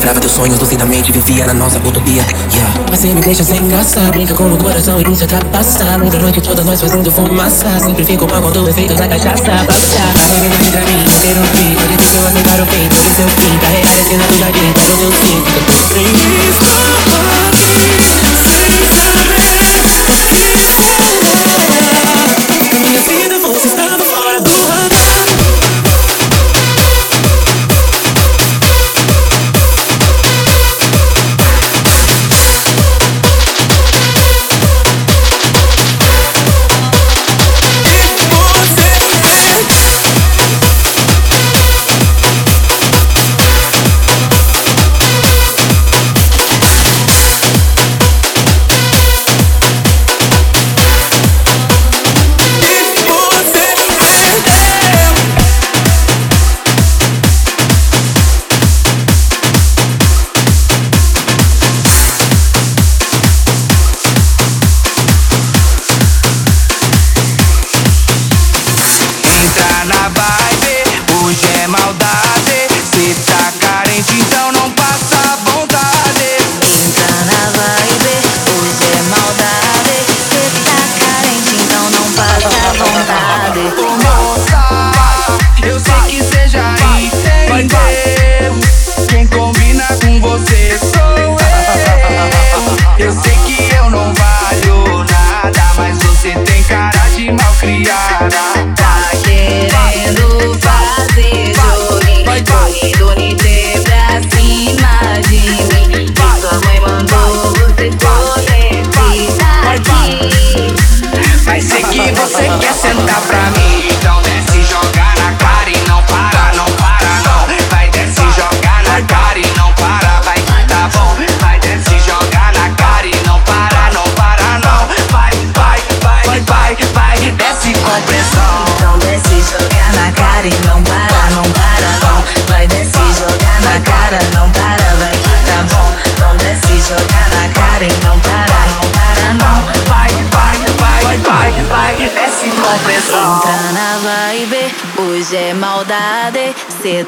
decifrava teus sonhos Lucidamente vivia na nossa utopia. Yeah. Você me deixa sem graça Brinca com o coração e me ultrapassa Longa noite toda nós fazendo fumaça. Sempre fico mal quando o efeito da cachaça. Balança, a realidade pra mim Interrompi, foi difícil aceitar o fim Todo seu fim, carregar a esquina do jardim Todo meu sim, fica tudo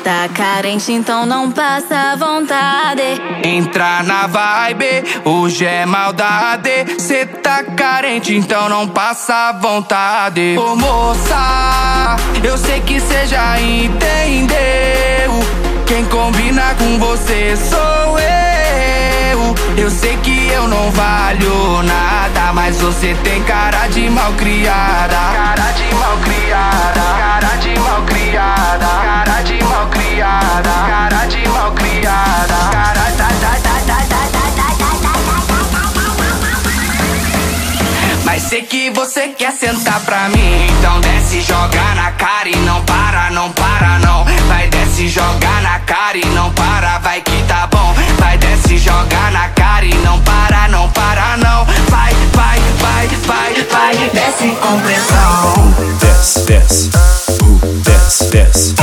tá carente, então não passa vontade. Entra na vibe, hoje é maldade. Cê tá carente, então não passa vontade. Ô moça, eu sei que cê já entendeu. Quem combina com você sou eu. Eu sei que eu não valho nada, mas você tem cara de mal criada. Cara de mal criada, cara de mal criada, cara de criada, cara de mal criada, cara Mas sei que você quer sentar pra mim, então desce joga na cara e não para, não para não. Vai desce joga na cara e não para, vai que tá bom. Vai desce joga na cara e não para, não para não. Vai, vai, vai, vai, vai, desce com pressão. Desce, desce, uh, desce, desce.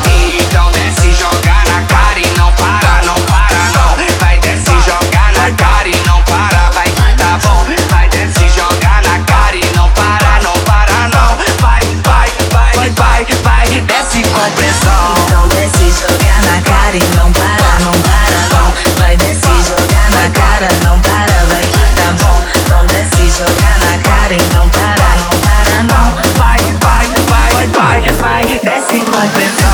like been.